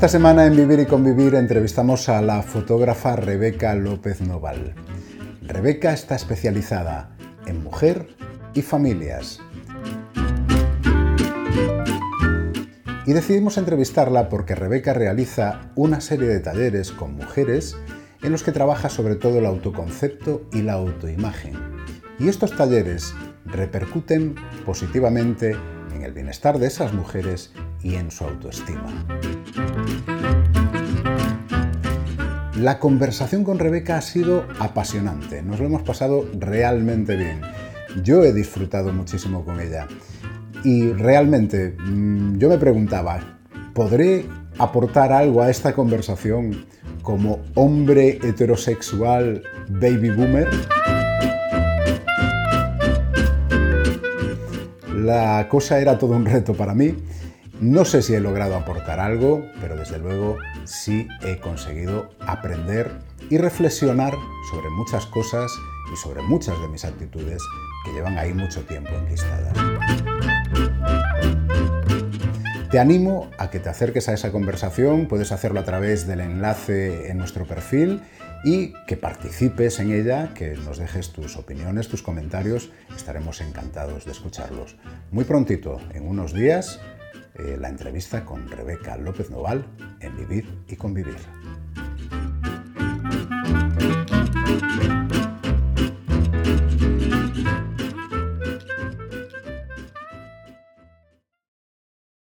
Esta semana en Vivir y Convivir entrevistamos a la fotógrafa Rebeca López Noval. Rebeca está especializada en mujer y familias. Y decidimos entrevistarla porque Rebeca realiza una serie de talleres con mujeres en los que trabaja sobre todo el autoconcepto y la autoimagen. Y estos talleres repercuten positivamente en el bienestar de esas mujeres y en su autoestima. La conversación con Rebeca ha sido apasionante, nos lo hemos pasado realmente bien. Yo he disfrutado muchísimo con ella y realmente mm, yo me preguntaba, ¿podré aportar algo a esta conversación como hombre heterosexual baby boomer? La cosa era todo un reto para mí. No sé si he logrado aportar algo, pero desde luego sí he conseguido aprender y reflexionar sobre muchas cosas y sobre muchas de mis actitudes que llevan ahí mucho tiempo enlistadas. Te animo a que te acerques a esa conversación, puedes hacerlo a través del enlace en nuestro perfil y que participes en ella, que nos dejes tus opiniones, tus comentarios, estaremos encantados de escucharlos. Muy prontito, en unos días, eh, la entrevista con Rebeca López Noval en Vivir y Convivir.